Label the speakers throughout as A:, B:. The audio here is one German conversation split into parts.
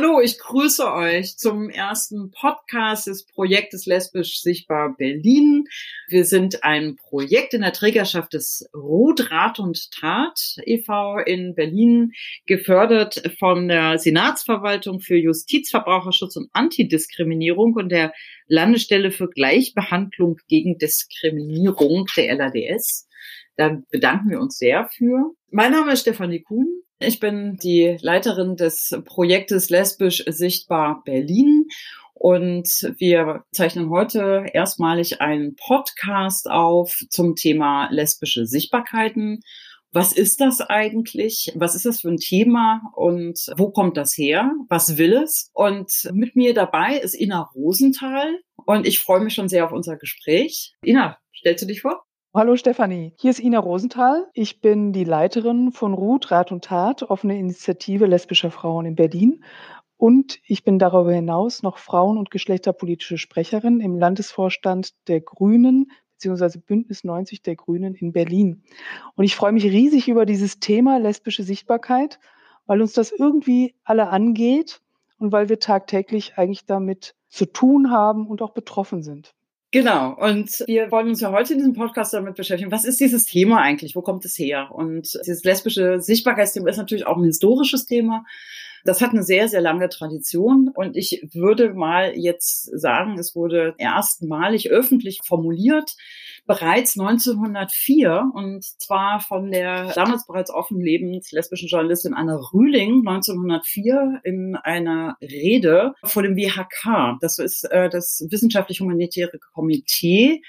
A: Hallo, ich grüße euch zum ersten Podcast des Projektes Lesbisch Sichtbar Berlin. Wir sind ein Projekt in der Trägerschaft des Rot, Rat und Tat e.V. in Berlin, gefördert von der Senatsverwaltung für Justiz, Verbraucherschutz und Antidiskriminierung und der Landesstelle für Gleichbehandlung gegen Diskriminierung der LADS. Da bedanken wir uns sehr für. Mein Name ist Stefanie Kuhn. Ich bin die Leiterin des Projektes Lesbisch Sichtbar Berlin und wir zeichnen heute erstmalig einen Podcast auf zum Thema lesbische Sichtbarkeiten. Was ist das eigentlich? Was ist das für ein Thema? Und wo kommt das her? Was will es? Und mit mir dabei ist Ina Rosenthal. Und ich freue mich schon sehr auf unser Gespräch. Ina, stellst du dich vor?
B: Hallo Stefanie, hier ist Ina Rosenthal. Ich bin die Leiterin von Ruth, Rat und Tat, offene Initiative lesbischer Frauen in Berlin. Und ich bin darüber hinaus noch Frauen- und geschlechterpolitische Sprecherin im Landesvorstand der Grünen beziehungsweise Bündnis 90 der Grünen in Berlin. Und ich freue mich riesig über dieses Thema lesbische Sichtbarkeit, weil uns das irgendwie alle angeht und weil wir tagtäglich eigentlich damit zu tun haben und auch betroffen sind.
A: Genau. Und wir wollen uns ja heute in diesem Podcast damit beschäftigen. Was ist dieses Thema eigentlich? Wo kommt es her? Und dieses lesbische Sichtbarkeitsthema ist natürlich auch ein historisches Thema. Das hat eine sehr, sehr lange Tradition und ich würde mal jetzt sagen, es wurde erstmalig öffentlich formuliert, bereits 1904 und zwar von der damals bereits offen lebend lesbischen Journalistin Anne Rühling 1904 in einer Rede vor dem WHK. Das ist äh, das wissenschaftlich-humanitäre Komitee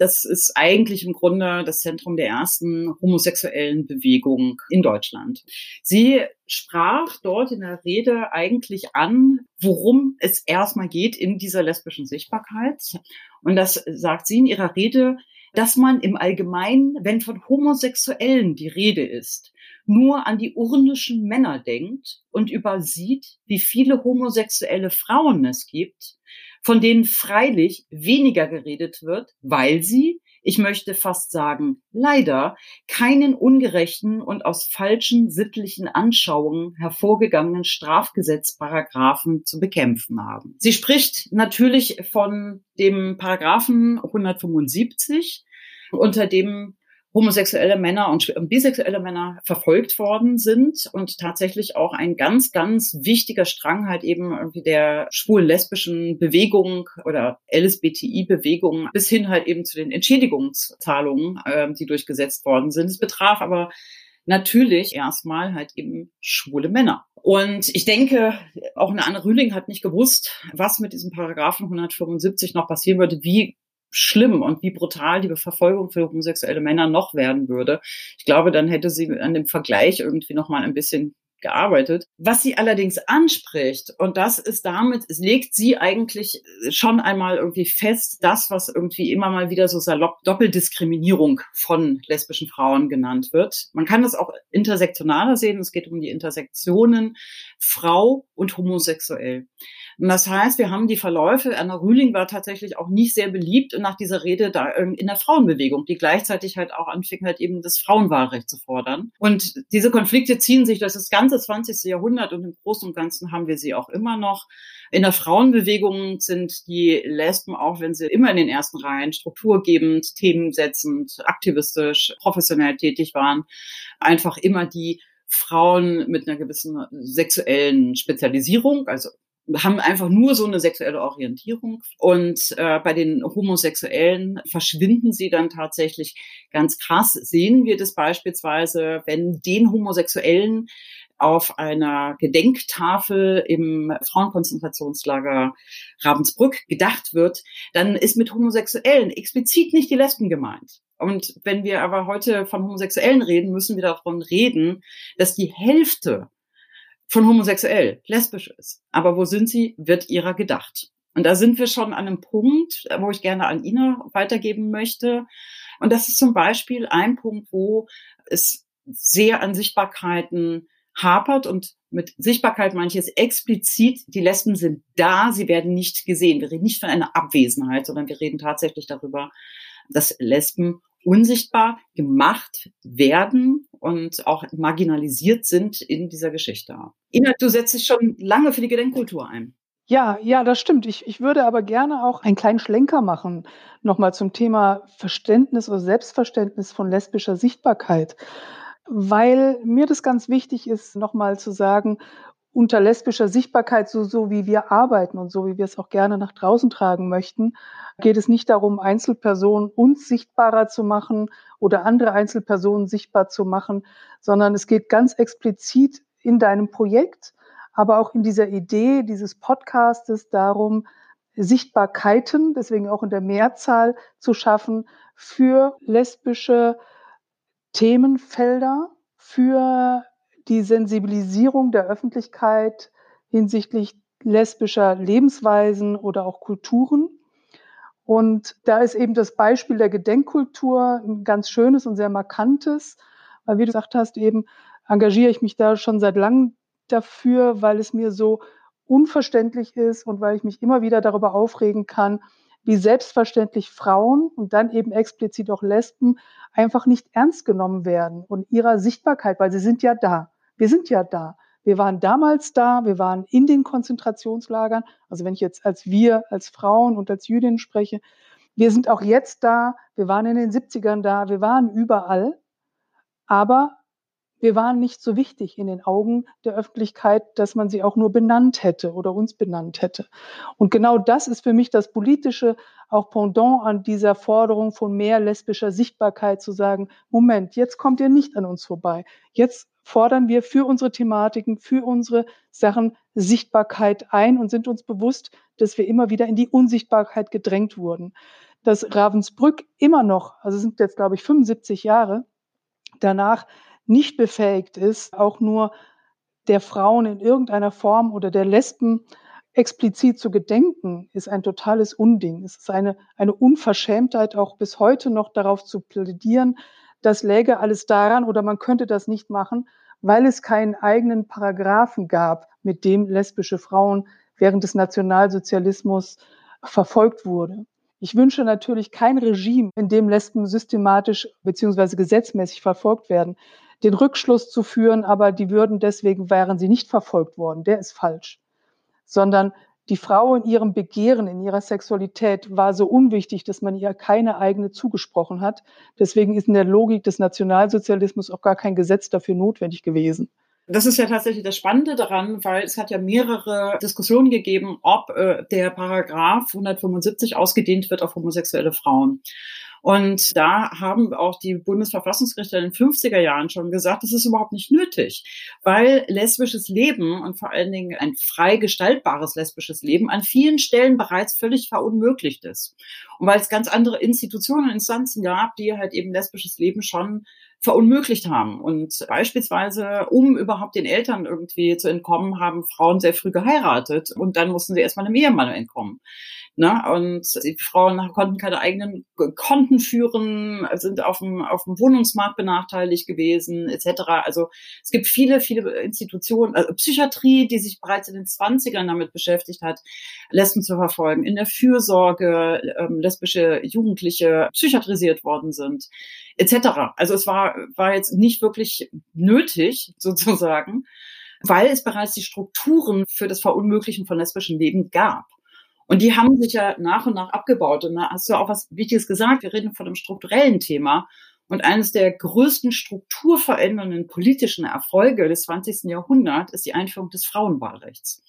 A: das ist eigentlich im Grunde das Zentrum der ersten homosexuellen Bewegung in Deutschland. Sie sprach dort in der Rede eigentlich an, worum es erstmal geht in dieser lesbischen Sichtbarkeit. Und das sagt sie in ihrer Rede, dass man im Allgemeinen, wenn von Homosexuellen die Rede ist, nur an die urnischen Männer denkt und übersieht, wie viele homosexuelle Frauen es gibt, von denen freilich weniger geredet wird, weil sie, ich möchte fast sagen, leider keinen ungerechten und aus falschen sittlichen Anschauungen hervorgegangenen Strafgesetzparagraphen zu bekämpfen haben. Sie spricht natürlich von dem Paragraphen 175, unter dem homosexuelle Männer und bisexuelle Männer verfolgt worden sind und tatsächlich auch ein ganz, ganz wichtiger Strang halt eben irgendwie der schwul-lesbischen Bewegung oder LSBTI-Bewegung bis hin halt eben zu den Entschädigungszahlungen, äh, die durchgesetzt worden sind. Es betraf aber natürlich erstmal halt eben schwule Männer. Und ich denke, auch eine Anne Rühling hat nicht gewusst, was mit diesem Paragraphen 175 noch passieren würde, wie schlimm und wie brutal die Verfolgung für homosexuelle Männer noch werden würde. Ich glaube, dann hätte sie an dem Vergleich irgendwie noch mal ein bisschen gearbeitet. Was sie allerdings anspricht, und das ist damit, es legt sie eigentlich schon einmal irgendwie fest, das, was irgendwie immer mal wieder so salopp Doppeldiskriminierung von lesbischen Frauen genannt wird. Man kann das auch intersektionaler sehen. Es geht um die Intersektionen Frau und homosexuell. Und das heißt, wir haben die Verläufe, Anna Rühling war tatsächlich auch nicht sehr beliebt nach dieser Rede da in der Frauenbewegung, die gleichzeitig halt auch anfing, halt eben das Frauenwahlrecht zu fordern. Und diese Konflikte ziehen sich durch das ganze 20. Jahrhundert und im Großen und Ganzen haben wir sie auch immer noch. In der Frauenbewegung sind die Lesben, auch wenn sie immer in den ersten Reihen strukturgebend, themensetzend, aktivistisch, professionell tätig waren, einfach immer die Frauen mit einer gewissen sexuellen Spezialisierung, also haben einfach nur so eine sexuelle Orientierung. Und äh, bei den Homosexuellen verschwinden sie dann tatsächlich ganz krass. Sehen wir das beispielsweise, wenn den Homosexuellen auf einer Gedenktafel im Frauenkonzentrationslager Ravensbrück gedacht wird, dann ist mit Homosexuellen explizit nicht die Lesben gemeint. Und wenn wir aber heute von Homosexuellen reden, müssen wir davon reden, dass die Hälfte von homosexuell, lesbisch ist. Aber wo sind sie, wird ihrer gedacht. Und da sind wir schon an einem Punkt, wo ich gerne an Ina weitergeben möchte. Und das ist zum Beispiel ein Punkt, wo es sehr an Sichtbarkeiten hapert und mit Sichtbarkeit manches explizit, die Lesben sind da, sie werden nicht gesehen. Wir reden nicht von einer Abwesenheit, sondern wir reden tatsächlich darüber, dass Lesben unsichtbar gemacht werden und auch marginalisiert sind in dieser Geschichte. Ina, du setzt dich schon lange für die Gedenkkultur ein.
B: Ja, ja, das stimmt. Ich, ich würde aber gerne auch einen kleinen Schlenker machen, nochmal zum Thema Verständnis oder Selbstverständnis von lesbischer Sichtbarkeit, weil mir das ganz wichtig ist, nochmal zu sagen, unter lesbischer Sichtbarkeit, so, so wie wir arbeiten und so wie wir es auch gerne nach draußen tragen möchten, geht es nicht darum, Einzelpersonen uns sichtbarer zu machen oder andere Einzelpersonen sichtbar zu machen, sondern es geht ganz explizit in deinem Projekt, aber auch in dieser Idee dieses Podcastes darum, Sichtbarkeiten, deswegen auch in der Mehrzahl zu schaffen für lesbische Themenfelder, für die Sensibilisierung der Öffentlichkeit hinsichtlich lesbischer Lebensweisen oder auch Kulturen. Und da ist eben das Beispiel der Gedenkkultur ein ganz schönes und sehr markantes, weil wie du gesagt hast, eben engagiere ich mich da schon seit langem dafür, weil es mir so unverständlich ist und weil ich mich immer wieder darüber aufregen kann, wie selbstverständlich Frauen und dann eben explizit auch Lesben einfach nicht ernst genommen werden und ihrer Sichtbarkeit, weil sie sind ja da. Wir sind ja da. Wir waren damals da, wir waren in den Konzentrationslagern. Also wenn ich jetzt als wir, als Frauen und als Jüdinnen spreche, wir sind auch jetzt da, wir waren in den 70ern da, wir waren überall. Aber wir waren nicht so wichtig in den Augen der Öffentlichkeit, dass man sie auch nur benannt hätte oder uns benannt hätte. Und genau das ist für mich das politische auch Pendant an dieser Forderung von mehr lesbischer Sichtbarkeit zu sagen, Moment, jetzt kommt ihr nicht an uns vorbei. Jetzt fordern wir für unsere Thematiken, für unsere Sachen Sichtbarkeit ein und sind uns bewusst, dass wir immer wieder in die Unsichtbarkeit gedrängt wurden. Dass Ravensbrück immer noch, also sind jetzt glaube ich 75 Jahre, danach nicht befähigt ist, auch nur der Frauen in irgendeiner Form oder der Lesben explizit zu gedenken, ist ein totales Unding. Es ist eine, eine Unverschämtheit, auch bis heute noch darauf zu plädieren, das läge alles daran oder man könnte das nicht machen, weil es keinen eigenen Paragraphen gab, mit dem lesbische Frauen während des Nationalsozialismus verfolgt wurde. Ich wünsche natürlich kein Regime, in dem Lesben systematisch beziehungsweise gesetzmäßig verfolgt werden. Den Rückschluss zu führen, aber die würden deswegen wären sie nicht verfolgt worden, der ist falsch. Sondern die Frau in ihrem Begehren, in ihrer Sexualität war so unwichtig, dass man ihr keine eigene zugesprochen hat. Deswegen ist in der Logik des Nationalsozialismus auch gar kein Gesetz dafür notwendig gewesen.
A: Das ist ja tatsächlich das Spannende daran, weil es hat ja mehrere Diskussionen gegeben, ob äh, der Paragraph 175 ausgedehnt wird auf homosexuelle Frauen. Und da haben auch die Bundesverfassungsrichter in den 50er Jahren schon gesagt, das ist überhaupt nicht nötig, weil lesbisches Leben und vor allen Dingen ein frei gestaltbares lesbisches Leben an vielen Stellen bereits völlig verunmöglicht ist. Und weil es ganz andere Institutionen und Instanzen gab, die halt eben lesbisches Leben schon verunmöglicht haben. Und beispielsweise, um überhaupt den Eltern irgendwie zu entkommen, haben Frauen sehr früh geheiratet und dann mussten sie erstmal einem Ehemann entkommen. Ne? Und die Frauen konnten keine eigenen Konten führen, sind auf dem, auf dem Wohnungsmarkt benachteiligt gewesen, etc. Also es gibt viele, viele Institutionen, also Psychiatrie, die sich bereits in den 20ern damit beschäftigt hat, Lesben zu verfolgen, in der Fürsorge ähm, lesbische Jugendliche psychiatrisiert worden sind etc. Also es war, war jetzt nicht wirklich nötig, sozusagen, weil es bereits die Strukturen für das Verunmöglichen von lesbischem Leben gab. Und die haben sich ja nach und nach abgebaut. Und da hast du auch was Wichtiges gesagt. Wir reden von einem strukturellen Thema. Und eines der größten strukturverändernden politischen Erfolge des 20. Jahrhunderts ist die Einführung des Frauenwahlrechts.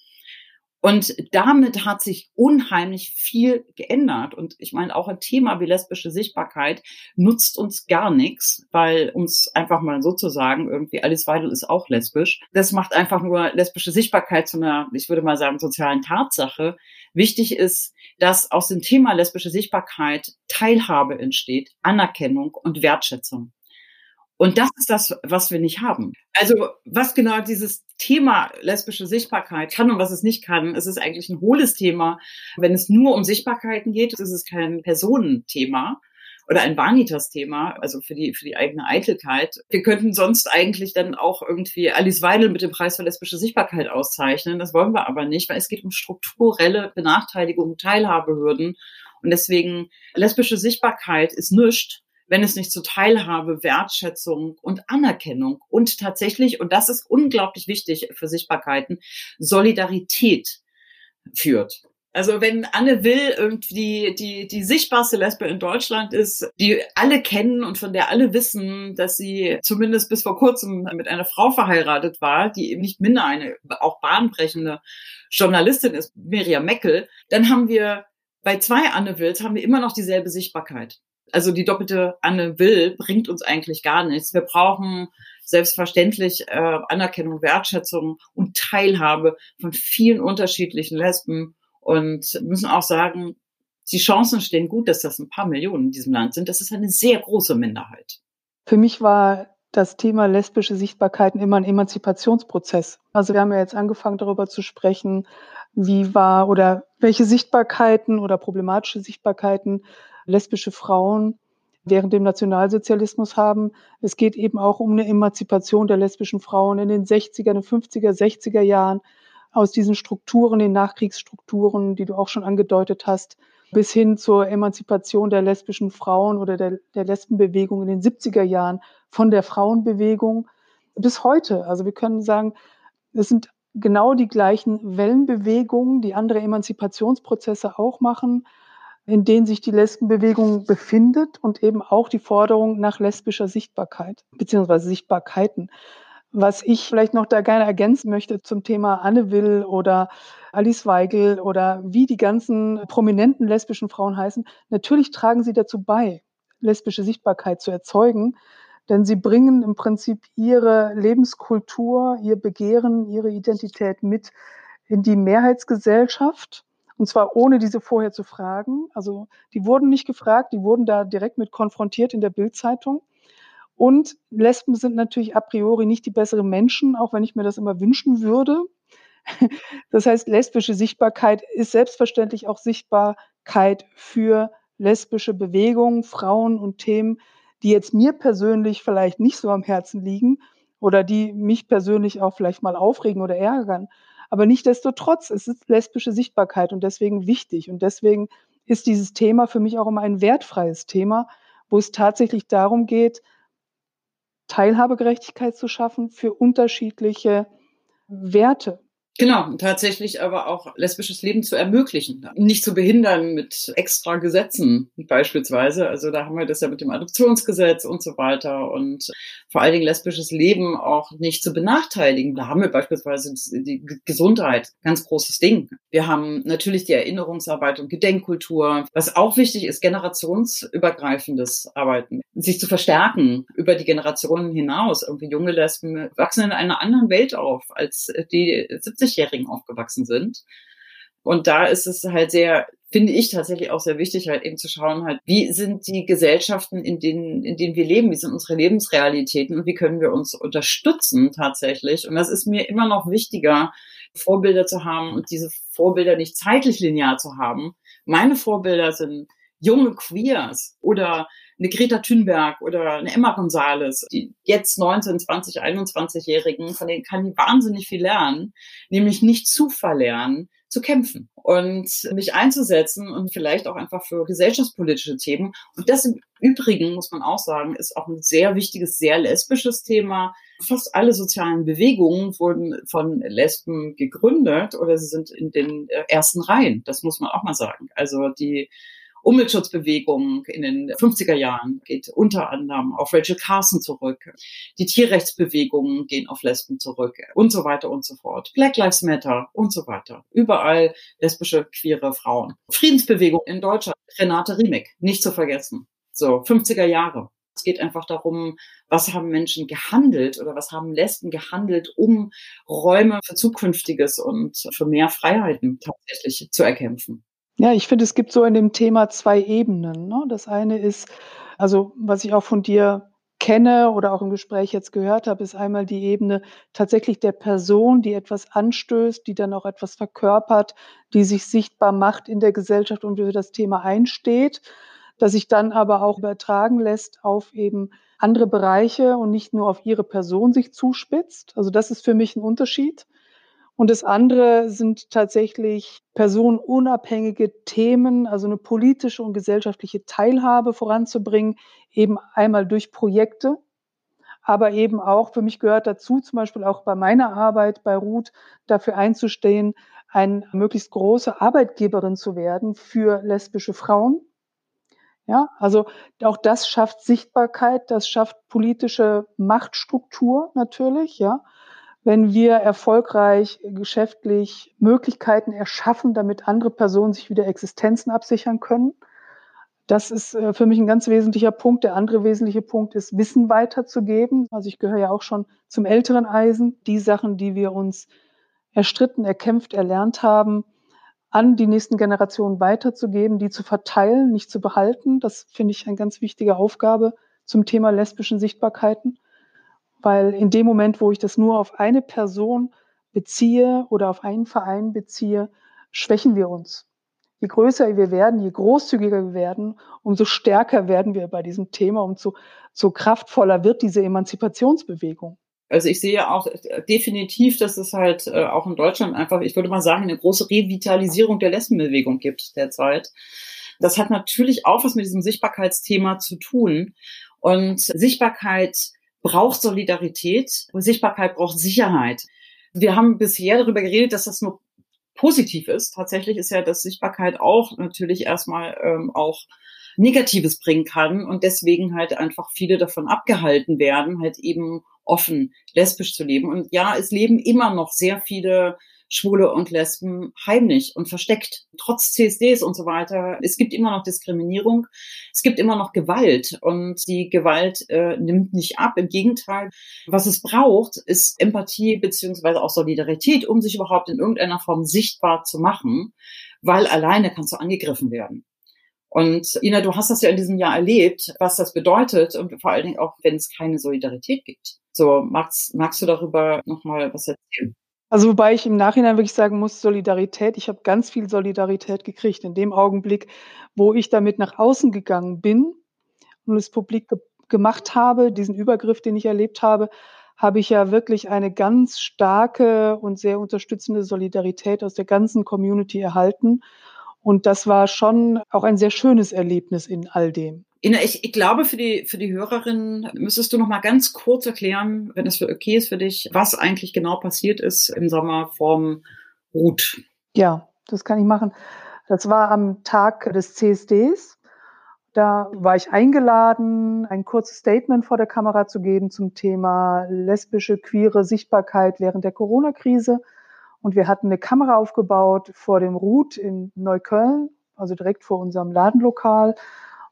A: Und damit hat sich unheimlich viel geändert. Und ich meine, auch ein Thema wie lesbische Sichtbarkeit nutzt uns gar nichts, weil uns einfach mal sozusagen irgendwie Alice Weidel ist auch lesbisch. Das macht einfach nur lesbische Sichtbarkeit zu einer, ich würde mal sagen, sozialen Tatsache. Wichtig ist, dass aus dem Thema lesbische Sichtbarkeit Teilhabe entsteht, Anerkennung und Wertschätzung. Und das ist das, was wir nicht haben. Also was genau dieses Thema lesbische Sichtbarkeit kann und was es nicht kann, es ist eigentlich ein hohles Thema. Wenn es nur um Sichtbarkeiten geht, ist es kein Personenthema oder ein Vanitas-Thema, also für die, für die eigene Eitelkeit. Wir könnten sonst eigentlich dann auch irgendwie Alice Weidel mit dem Preis für lesbische Sichtbarkeit auszeichnen. Das wollen wir aber nicht, weil es geht um strukturelle Benachteiligung, Teilhabehürden. Und deswegen lesbische Sichtbarkeit ist nichts, wenn es nicht zu Teilhabe, Wertschätzung und Anerkennung und tatsächlich, und das ist unglaublich wichtig für Sichtbarkeiten, Solidarität führt. Also wenn Anne Will irgendwie die, die sichtbarste Lesbe in Deutschland ist, die alle kennen und von der alle wissen, dass sie zumindest bis vor kurzem mit einer Frau verheiratet war, die eben nicht minder eine auch bahnbrechende Journalistin ist, Miriam Meckel, dann haben wir bei zwei Anne Wills haben wir immer noch dieselbe Sichtbarkeit. Also die doppelte Anne Will bringt uns eigentlich gar nichts. Wir brauchen selbstverständlich äh, Anerkennung, Wertschätzung und Teilhabe von vielen unterschiedlichen Lesben und müssen auch sagen, die Chancen stehen gut, dass das ein paar Millionen in diesem Land sind. Das ist eine sehr große Minderheit.
B: Für mich war das Thema lesbische Sichtbarkeiten immer ein Emanzipationsprozess. Also wir haben ja jetzt angefangen darüber zu sprechen, wie war oder welche Sichtbarkeiten oder problematische Sichtbarkeiten lesbische Frauen während dem Nationalsozialismus haben. Es geht eben auch um eine Emanzipation der lesbischen Frauen in den 60er, 50er, 60er Jahren aus diesen Strukturen, den Nachkriegsstrukturen, die du auch schon angedeutet hast, bis hin zur Emanzipation der lesbischen Frauen oder der, der Lesbenbewegung in den 70er Jahren, von der Frauenbewegung bis heute. Also wir können sagen, es sind genau die gleichen Wellenbewegungen, die andere Emanzipationsprozesse auch machen, in denen sich die Lesbenbewegung befindet und eben auch die Forderung nach lesbischer Sichtbarkeit beziehungsweise Sichtbarkeiten. Was ich vielleicht noch da gerne ergänzen möchte zum Thema Anne Will oder Alice Weigel oder wie die ganzen prominenten lesbischen Frauen heißen, natürlich tragen sie dazu bei, lesbische Sichtbarkeit zu erzeugen, denn sie bringen im Prinzip ihre Lebenskultur, ihr Begehren, ihre Identität mit in die Mehrheitsgesellschaft. Und zwar ohne diese vorher zu fragen. Also die wurden nicht gefragt, die wurden da direkt mit konfrontiert in der Bildzeitung. Und Lesben sind natürlich a priori nicht die besseren Menschen, auch wenn ich mir das immer wünschen würde. Das heißt, lesbische Sichtbarkeit ist selbstverständlich auch Sichtbarkeit für lesbische Bewegungen, Frauen und Themen, die jetzt mir persönlich vielleicht nicht so am Herzen liegen oder die mich persönlich auch vielleicht mal aufregen oder ärgern. Aber nichtdestotrotz, es ist lesbische Sichtbarkeit und deswegen wichtig. Und deswegen ist dieses Thema für mich auch immer ein wertfreies Thema, wo es tatsächlich darum geht, Teilhabegerechtigkeit zu schaffen für unterschiedliche Werte.
A: Genau, tatsächlich aber auch lesbisches Leben zu ermöglichen, nicht zu behindern mit extra Gesetzen beispielsweise. Also da haben wir das ja mit dem Adoptionsgesetz und so weiter und vor allen Dingen lesbisches Leben auch nicht zu benachteiligen. Da haben wir beispielsweise die Gesundheit, ganz großes Ding. Wir haben natürlich die Erinnerungsarbeit und Gedenkkultur. Was auch wichtig ist, generationsübergreifendes Arbeiten, sich zu verstärken über die Generationen hinaus. Irgendwie junge Lesben wachsen in einer anderen Welt auf als die 70-Jährigen aufgewachsen sind. Und da ist es halt sehr, finde ich tatsächlich auch sehr wichtig, halt eben zu schauen, halt, wie sind die Gesellschaften, in denen, in denen wir leben, wie sind unsere Lebensrealitäten und wie können wir uns unterstützen tatsächlich. Und das ist mir immer noch wichtiger, Vorbilder zu haben und diese Vorbilder nicht zeitlich linear zu haben. Meine Vorbilder sind junge Queers oder eine Greta Thunberg oder eine Emma Gonzalez, die jetzt 19, 20, 21-Jährigen, von denen kann ich wahnsinnig viel lernen, nämlich nicht zu verlernen, zu kämpfen und mich einzusetzen und vielleicht auch einfach für gesellschaftspolitische Themen. Und das im Übrigen, muss man auch sagen, ist auch ein sehr wichtiges, sehr lesbisches Thema. Fast alle sozialen Bewegungen wurden von Lesben gegründet oder sie sind in den äh, ersten Reihen. Das muss man auch mal sagen. Also die Umweltschutzbewegung in den 50er Jahren geht unter anderem auf Rachel Carson zurück. Die Tierrechtsbewegungen gehen auf Lesben zurück und so weiter und so fort. Black Lives Matter und so weiter. Überall lesbische, queere Frauen. Friedensbewegung in Deutschland. Renate Riemek, nicht zu vergessen. So, 50er Jahre. Es geht einfach darum, was haben Menschen gehandelt oder was haben Lesben gehandelt, um Räume für Zukünftiges und für mehr Freiheiten tatsächlich zu erkämpfen.
B: Ja, ich finde, es gibt so in dem Thema zwei Ebenen. Ne? Das eine ist, also was ich auch von dir kenne oder auch im Gespräch jetzt gehört habe, ist einmal die Ebene tatsächlich der Person, die etwas anstößt, die dann auch etwas verkörpert, die sich sichtbar macht in der Gesellschaft und für das Thema einsteht, das sich dann aber auch übertragen lässt auf eben andere Bereiche und nicht nur auf ihre Person sich zuspitzt. Also das ist für mich ein Unterschied. Und das andere sind tatsächlich personenunabhängige Themen, also eine politische und gesellschaftliche Teilhabe voranzubringen, eben einmal durch Projekte, aber eben auch, für mich gehört dazu, zum Beispiel auch bei meiner Arbeit bei Ruth, dafür einzustehen, eine möglichst große Arbeitgeberin zu werden für lesbische Frauen. Ja, also auch das schafft Sichtbarkeit, das schafft politische Machtstruktur natürlich, ja. Wenn wir erfolgreich geschäftlich Möglichkeiten erschaffen, damit andere Personen sich wieder Existenzen absichern können, das ist äh, für mich ein ganz wesentlicher Punkt. Der andere wesentliche Punkt ist, Wissen weiterzugeben. Also ich gehöre ja auch schon zum älteren Eisen. Die Sachen, die wir uns erstritten, erkämpft, erlernt haben, an die nächsten Generationen weiterzugeben, die zu verteilen, nicht zu behalten. Das finde ich eine ganz wichtige Aufgabe zum Thema lesbischen Sichtbarkeiten. Weil in dem Moment, wo ich das nur auf eine Person beziehe oder auf einen Verein beziehe, schwächen wir uns je größer wir werden, je großzügiger wir werden, umso stärker werden wir bei diesem Thema, umso so kraftvoller wird diese Emanzipationsbewegung.
A: Also ich sehe auch definitiv, dass es halt äh, auch in Deutschland einfach, ich würde mal sagen, eine große Revitalisierung der Lesbenbewegung gibt derzeit. Das hat natürlich auch was mit diesem Sichtbarkeitsthema zu tun. Und Sichtbarkeit braucht Solidarität Sichtbarkeit braucht Sicherheit. Wir haben bisher darüber geredet, dass das nur positiv ist. Tatsächlich ist ja, dass Sichtbarkeit auch natürlich erstmal ähm, auch Negatives bringen kann und deswegen halt einfach viele davon abgehalten werden, halt eben offen lesbisch zu leben. Und ja, es leben immer noch sehr viele Schwule und Lesben heimlich und versteckt, trotz CSDs und so weiter. Es gibt immer noch Diskriminierung, es gibt immer noch Gewalt und die Gewalt äh, nimmt nicht ab. Im Gegenteil, was es braucht, ist Empathie beziehungsweise auch Solidarität, um sich überhaupt in irgendeiner Form sichtbar zu machen, weil alleine kannst du angegriffen werden. Und Ina, du hast das ja in diesem Jahr erlebt, was das bedeutet und vor allen Dingen auch, wenn es keine Solidarität gibt. So, magst, magst du darüber nochmal was erzählen?
B: Also wobei ich im Nachhinein wirklich sagen muss, Solidarität, ich habe ganz viel Solidarität gekriegt in dem Augenblick, wo ich damit nach außen gegangen bin und es publik ge gemacht habe, diesen Übergriff, den ich erlebt habe, habe ich ja wirklich eine ganz starke und sehr unterstützende Solidarität aus der ganzen Community erhalten. Und das war schon auch ein sehr schönes Erlebnis in all dem.
A: Ich, ich glaube, für die, für die Hörerinnen müsstest du noch mal ganz kurz erklären, wenn es okay ist für dich, was eigentlich genau passiert ist im Sommer vom Ruth.
B: Ja, das kann ich machen. Das war am Tag des CSDs. Da war ich eingeladen, ein kurzes Statement vor der Kamera zu geben zum Thema lesbische, queere Sichtbarkeit während der Corona-Krise. Und wir hatten eine Kamera aufgebaut vor dem Ruth in Neukölln, also direkt vor unserem Ladenlokal.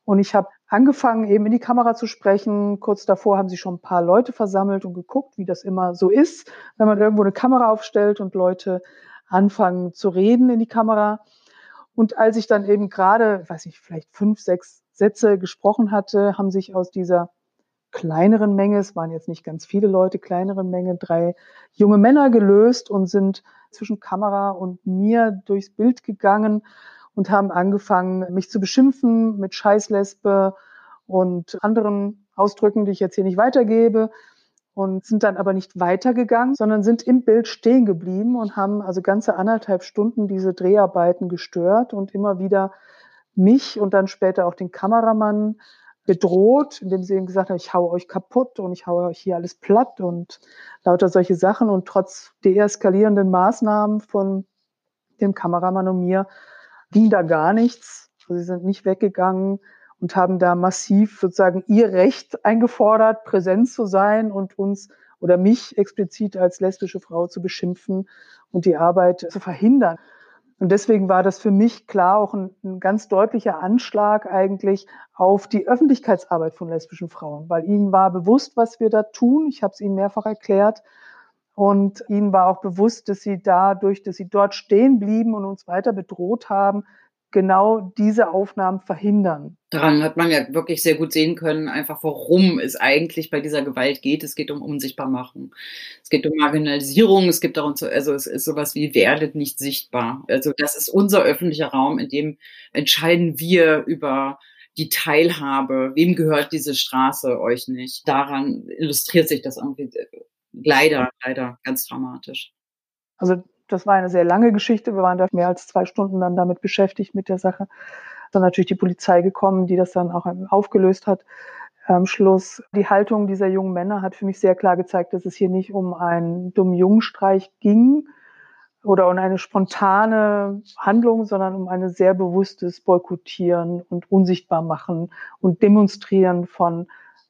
B: Und ich habe angefangen, eben in die Kamera zu sprechen. Kurz davor haben sich schon ein paar Leute versammelt und geguckt, wie das immer so ist, wenn man irgendwo eine Kamera aufstellt und Leute anfangen zu reden in die Kamera. Und als ich dann eben gerade, weiß ich, vielleicht fünf, sechs Sätze gesprochen hatte, haben sich aus dieser kleineren Menge, es waren jetzt nicht ganz viele Leute, kleineren Menge, drei junge Männer gelöst und sind zwischen Kamera und mir durchs Bild gegangen und haben angefangen, mich zu beschimpfen mit Scheißlesbe und anderen Ausdrücken, die ich jetzt hier nicht weitergebe und sind dann aber nicht weitergegangen, sondern sind im Bild stehen geblieben und haben also ganze anderthalb Stunden diese Dreharbeiten gestört und immer wieder mich und dann später auch den Kameramann bedroht, indem sie eben gesagt haben, ich haue euch kaputt und ich haue euch hier alles platt und lauter solche Sachen. Und trotz deeskalierenden Maßnahmen von dem Kameramann und mir ging da gar nichts. Also sie sind nicht weggegangen und haben da massiv sozusagen ihr Recht eingefordert, präsent zu sein und uns oder mich explizit als lesbische Frau zu beschimpfen und die Arbeit zu verhindern. Und deswegen war das für mich klar auch ein, ein, ganz deutlicher Anschlag eigentlich auf die Öffentlichkeitsarbeit von lesbischen Frauen, weil ihnen war bewusst, was wir da tun. Ich habe es ihnen mehrfach erklärt. Und ihnen war auch bewusst, dass sie dadurch, dass sie dort stehen blieben und uns weiter bedroht haben, genau diese Aufnahmen verhindern.
A: Daran hat man ja wirklich sehr gut sehen können, einfach worum es eigentlich bei dieser Gewalt geht. Es geht um Unsichtbarmachen. Es geht um Marginalisierung. Es gibt darum, also es ist sowas wie werdet nicht sichtbar. Also das ist unser öffentlicher Raum, in dem entscheiden wir über die Teilhabe. Wem gehört diese Straße euch nicht? Daran illustriert sich das irgendwie leider, leider ganz dramatisch.
B: Also Das war eine sehr lange Geschichte. Wir waren da mehr als zwei Stunden dann damit beschäftigt mit der Sache. Dann natürlich die Polizei gekommen, die das dann auch aufgelöst hat am Schluss. Die Haltung dieser jungen Männer hat für mich sehr klar gezeigt, dass es hier nicht um einen dummen Jungenstreich ging oder um eine spontane Handlung, sondern um ein sehr bewusstes Boykottieren und unsichtbar machen und Demonstrieren von,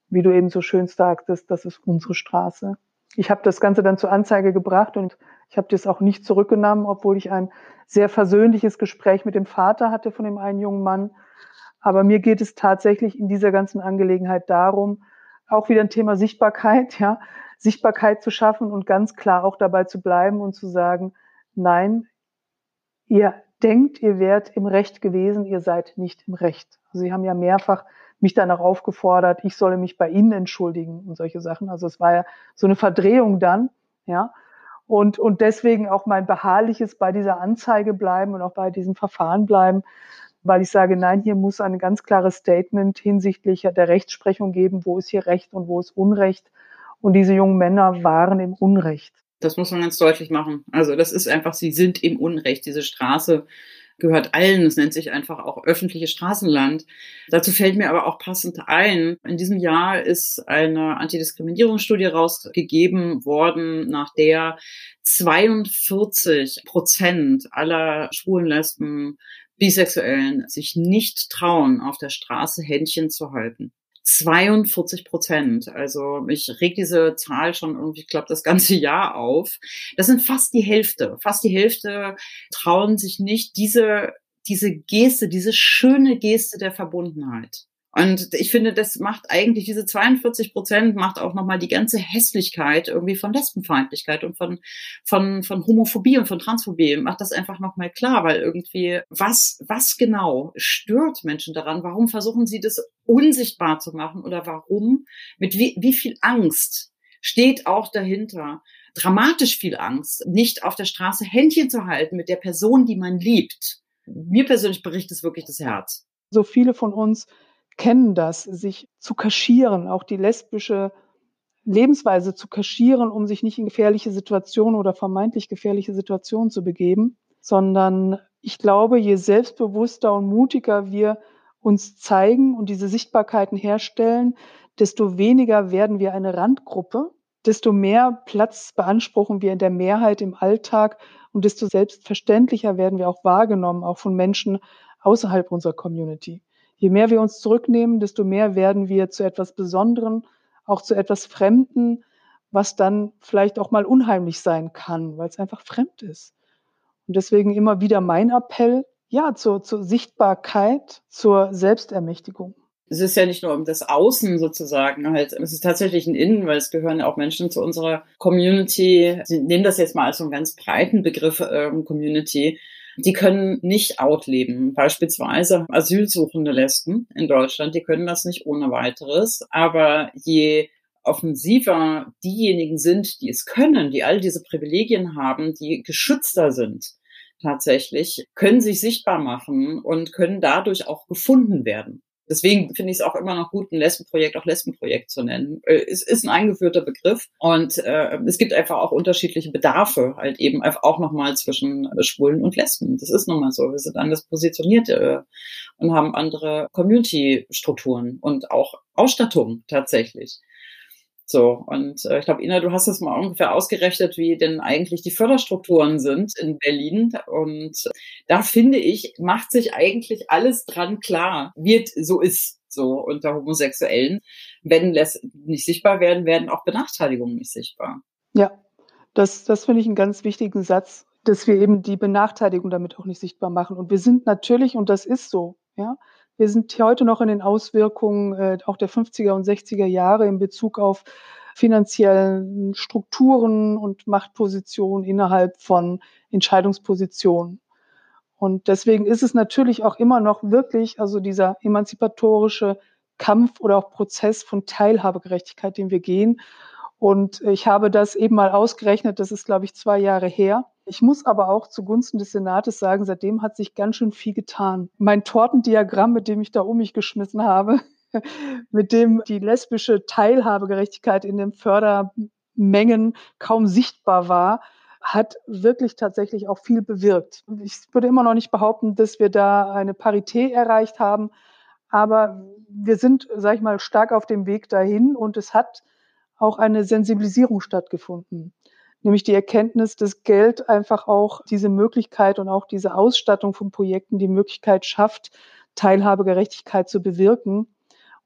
B: wie du eben so schön sagtest, das ist unsere Straße. Ich habe das Ganze dann zur Anzeige gebracht und ich habe das auch nicht zurückgenommen, obwohl ich ein sehr versöhnliches Gespräch mit dem Vater hatte von dem einen jungen Mann, aber mir geht es tatsächlich in dieser ganzen Angelegenheit darum, auch wieder ein Thema Sichtbarkeit, ja, Sichtbarkeit zu schaffen und ganz klar auch dabei zu bleiben und zu sagen, nein, ihr denkt, ihr wärt im Recht gewesen, ihr seid nicht im Recht. Also Sie haben ja mehrfach mich danach aufgefordert, ich solle mich bei Ihnen entschuldigen und solche Sachen. Also es war ja so eine Verdrehung dann, ja. Und, und deswegen auch mein beharrliches bei dieser Anzeige bleiben und auch bei diesem Verfahren bleiben, weil ich sage, nein, hier muss ein ganz klares Statement hinsichtlich der Rechtsprechung geben, wo ist hier Recht und wo ist Unrecht. Und diese jungen Männer waren im Unrecht.
A: Das muss man ganz deutlich machen. Also das ist einfach, sie sind im Unrecht. Diese Straße gehört allen. Es nennt sich einfach auch öffentliches Straßenland. Dazu fällt mir aber auch passend ein, in diesem Jahr ist eine Antidiskriminierungsstudie rausgegeben worden, nach der 42 Prozent aller schwulen Lesben Bisexuellen sich nicht trauen, auf der Straße Händchen zu halten. 42 Prozent. Also mich regt diese Zahl schon irgendwie, ich glaube, das ganze Jahr auf. Das sind fast die Hälfte. Fast die Hälfte trauen sich nicht diese, diese Geste, diese schöne Geste der Verbundenheit. Und ich finde, das macht eigentlich diese 42 Prozent macht auch nochmal die ganze Hässlichkeit irgendwie von Lesbenfeindlichkeit und von, von, von Homophobie und von Transphobie macht das einfach nochmal klar, weil irgendwie was, was genau stört Menschen daran? Warum versuchen sie das unsichtbar zu machen oder warum? Mit wie, wie viel Angst steht auch dahinter? Dramatisch viel Angst, nicht auf der Straße Händchen zu halten mit der Person, die man liebt. Mir persönlich bricht es wirklich das Herz.
B: So viele von uns kennen das, sich zu kaschieren, auch die lesbische Lebensweise zu kaschieren, um sich nicht in gefährliche Situationen oder vermeintlich gefährliche Situationen zu begeben, sondern ich glaube, je selbstbewusster und mutiger wir uns zeigen und diese Sichtbarkeiten herstellen, desto weniger werden wir eine Randgruppe, desto mehr Platz beanspruchen wir in der Mehrheit im Alltag und desto selbstverständlicher werden wir auch wahrgenommen, auch von Menschen außerhalb unserer Community. Je mehr wir uns zurücknehmen, desto mehr werden wir zu etwas Besonderen, auch zu etwas Fremden, was dann vielleicht auch mal unheimlich sein kann, weil es einfach fremd ist. Und deswegen immer wieder mein Appell, ja, zur, zur Sichtbarkeit, zur Selbstermächtigung
A: es ist ja nicht nur um das Außen sozusagen, halt, es ist tatsächlich ein Innen, weil es gehören ja auch Menschen zu unserer Community. Sie nehmen das jetzt mal als so einen ganz breiten Begriff ähm, Community, die können nicht outleben. Beispielsweise asylsuchende Lesben in Deutschland, die können das nicht ohne weiteres. Aber je offensiver diejenigen sind, die es können, die all diese Privilegien haben, die geschützter sind, tatsächlich, können sich sichtbar machen und können dadurch auch gefunden werden. Deswegen finde ich es auch immer noch gut, ein Lesbenprojekt auch Lesbenprojekt zu nennen. Äh, es ist ein eingeführter Begriff und äh, es gibt einfach auch unterschiedliche Bedarfe, halt eben auch nochmal zwischen äh, Schwulen und Lesben. Das ist nun mal so. Wir sind anders positioniert äh, und haben andere Community-Strukturen und auch Ausstattung tatsächlich. So, und äh, ich glaube, Ina, du hast das mal ungefähr ausgerechnet, wie denn eigentlich die Förderstrukturen sind in Berlin. Und da finde ich, macht sich eigentlich alles dran klar, es so ist, so unter Homosexuellen. Wenn das nicht sichtbar werden, werden auch Benachteiligungen nicht sichtbar.
B: Ja, das, das finde ich einen ganz wichtigen Satz, dass wir eben die Benachteiligung damit auch nicht sichtbar machen. Und wir sind natürlich, und das ist so, ja, wir sind heute noch in den Auswirkungen äh, auch der 50er und 60er Jahre in Bezug auf finanziellen Strukturen und Machtpositionen innerhalb von Entscheidungspositionen. Und deswegen ist es natürlich auch immer noch wirklich, also dieser emanzipatorische Kampf oder auch Prozess von Teilhabegerechtigkeit, den wir gehen. Und ich habe das eben mal ausgerechnet, das ist, glaube ich, zwei Jahre her. Ich muss aber auch zugunsten des Senates sagen, seitdem hat sich ganz schön viel getan. Mein Tortendiagramm, mit dem ich da um mich geschmissen habe, mit dem die lesbische Teilhabegerechtigkeit in den Fördermengen kaum sichtbar war, hat wirklich tatsächlich auch viel bewirkt. Ich würde immer noch nicht behaupten, dass wir da eine Parität erreicht haben, aber wir sind, sag ich mal, stark auf dem Weg dahin und es hat auch eine Sensibilisierung stattgefunden. Nämlich die Erkenntnis, dass Geld einfach auch diese Möglichkeit und auch diese Ausstattung von Projekten die Möglichkeit schafft, Teilhabegerechtigkeit zu bewirken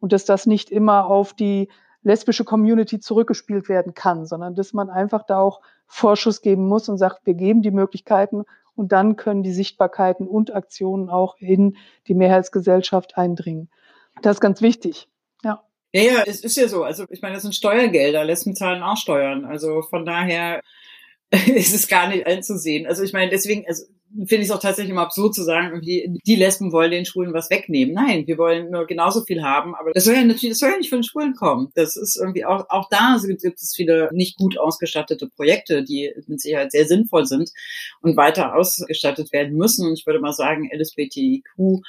B: und dass das nicht immer auf die lesbische Community zurückgespielt werden kann, sondern dass man einfach da auch Vorschuss geben muss und sagt, wir geben die Möglichkeiten und dann können die Sichtbarkeiten und Aktionen auch in die Mehrheitsgesellschaft eindringen. Das ist ganz wichtig. Ja.
A: Ja, ja, es ist ja so. Also ich meine, das sind Steuergelder, Lesben zahlen auch Steuern. Also von daher ist es gar nicht einzusehen. Also ich meine, deswegen, also finde ich es auch tatsächlich immer absurd zu sagen, irgendwie, die Lesben wollen den Schwulen was wegnehmen. Nein, wir wollen nur genauso viel haben, aber das soll ja natürlich, das soll ja nicht von den Schwulen kommen. Das ist irgendwie auch, auch da gibt, gibt es viele nicht gut ausgestattete Projekte, die mit Sicherheit sehr sinnvoll sind und weiter ausgestattet werden müssen. Und ich würde mal sagen, LSBTIQ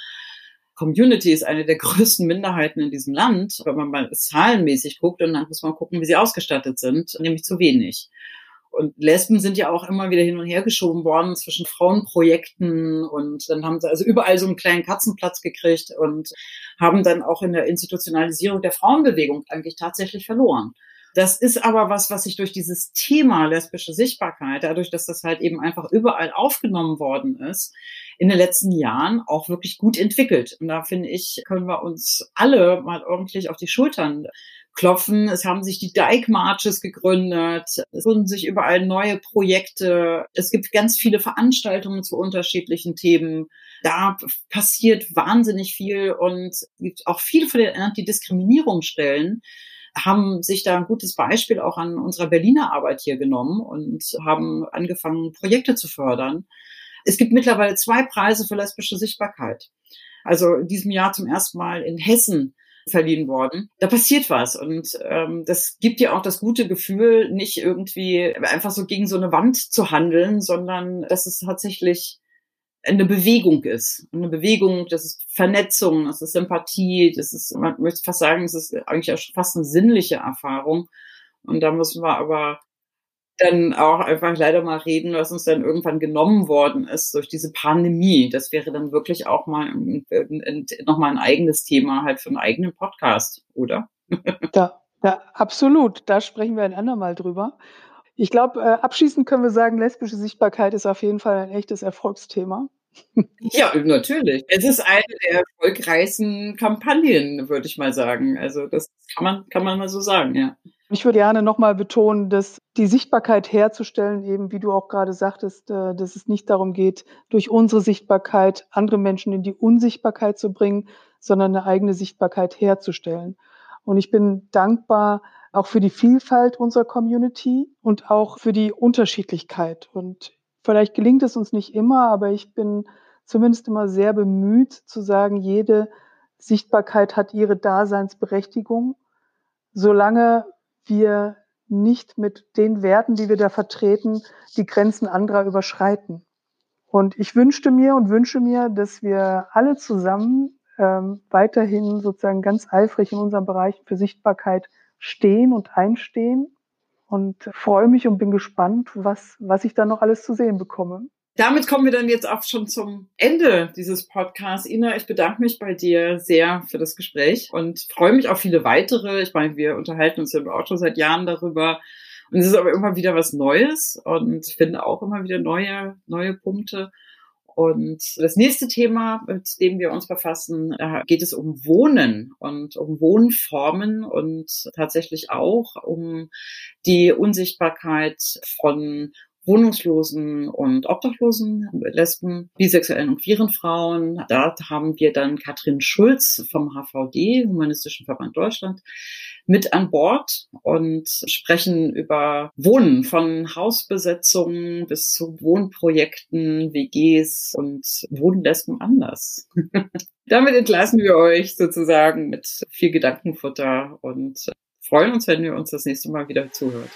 A: Community ist eine der größten Minderheiten in diesem Land, wenn man mal zahlenmäßig guckt und dann muss man gucken, wie sie ausgestattet sind, nämlich zu wenig. Und Lesben sind ja auch immer wieder hin und her geschoben worden zwischen Frauenprojekten und dann haben sie also überall so einen kleinen Katzenplatz gekriegt und haben dann auch in der Institutionalisierung der Frauenbewegung eigentlich tatsächlich verloren. Das ist aber was, was sich durch dieses Thema lesbische Sichtbarkeit, dadurch, dass das halt eben einfach überall aufgenommen worden ist, in den letzten Jahren auch wirklich gut entwickelt. Und da finde ich, können wir uns alle mal ordentlich auf die Schultern klopfen. Es haben sich die Dyke Marches gegründet. Es wurden sich überall neue Projekte. Es gibt ganz viele Veranstaltungen zu unterschiedlichen Themen. Da passiert wahnsinnig viel und gibt auch viele von den Antidiskriminierungsstellen haben sich da ein gutes Beispiel auch an unserer Berliner Arbeit hier genommen und haben angefangen, Projekte zu fördern. Es gibt mittlerweile zwei Preise für lesbische Sichtbarkeit. Also in diesem Jahr zum ersten Mal in Hessen verliehen worden. Da passiert was und ähm, das gibt dir auch das gute Gefühl, nicht irgendwie einfach so gegen so eine Wand zu handeln, sondern dass es tatsächlich eine Bewegung ist. Eine Bewegung, das ist Vernetzung, das ist Sympathie, das ist, man möchte fast sagen, es ist eigentlich auch fast eine sinnliche Erfahrung. Und da müssen wir aber dann auch einfach leider mal reden, was uns dann irgendwann genommen worden ist durch diese Pandemie. Das wäre dann wirklich auch mal nochmal ein eigenes Thema halt für einen eigenen Podcast, oder?
B: Ja, ja, absolut. Da sprechen wir ein andermal drüber. Ich glaube, äh, abschließend können wir sagen, lesbische Sichtbarkeit ist auf jeden Fall ein echtes Erfolgsthema.
A: Ja, natürlich. Es ist eine der erfolgreichsten Kampagnen, würde ich mal sagen. Also das kann man, kann man mal so sagen, ja.
B: Ich würde gerne nochmal betonen, dass die Sichtbarkeit herzustellen, eben wie du auch gerade sagtest, äh, dass es nicht darum geht, durch unsere Sichtbarkeit andere Menschen in die Unsichtbarkeit zu bringen, sondern eine eigene Sichtbarkeit herzustellen. Und ich bin dankbar auch für die Vielfalt unserer Community und auch für die Unterschiedlichkeit. Und vielleicht gelingt es uns nicht immer, aber ich bin zumindest immer sehr bemüht zu sagen, jede Sichtbarkeit hat ihre Daseinsberechtigung, solange wir nicht mit den Werten, die wir da vertreten, die Grenzen anderer überschreiten. Und ich wünschte mir und wünsche mir, dass wir alle zusammen ähm, weiterhin sozusagen ganz eifrig in unserem Bereich für Sichtbarkeit stehen und einstehen und freue mich und bin gespannt, was, was ich da noch alles zu sehen bekomme
A: damit kommen wir dann jetzt auch schon zum Ende dieses Podcasts. Ina, ich bedanke mich bei dir sehr für das Gespräch und freue mich auf viele weitere. Ich meine, wir unterhalten uns ja auch schon seit Jahren darüber. Und es ist aber immer wieder was Neues und finde auch immer wieder neue, neue Punkte. Und das nächste Thema, mit dem wir uns befassen, geht es um Wohnen und um Wohnformen und tatsächlich auch um die Unsichtbarkeit von wohnungslosen und obdachlosen Lesben, bisexuellen und queeren Frauen. Da haben wir dann Katrin Schulz vom HVD, Humanistischen Verband Deutschland, mit an Bord und sprechen über Wohnen von Hausbesetzungen bis zu Wohnprojekten, WGs und Wohnen Lesben anders. Damit entlassen wir euch sozusagen mit viel Gedankenfutter und freuen uns, wenn ihr uns das nächste Mal wieder zuhört.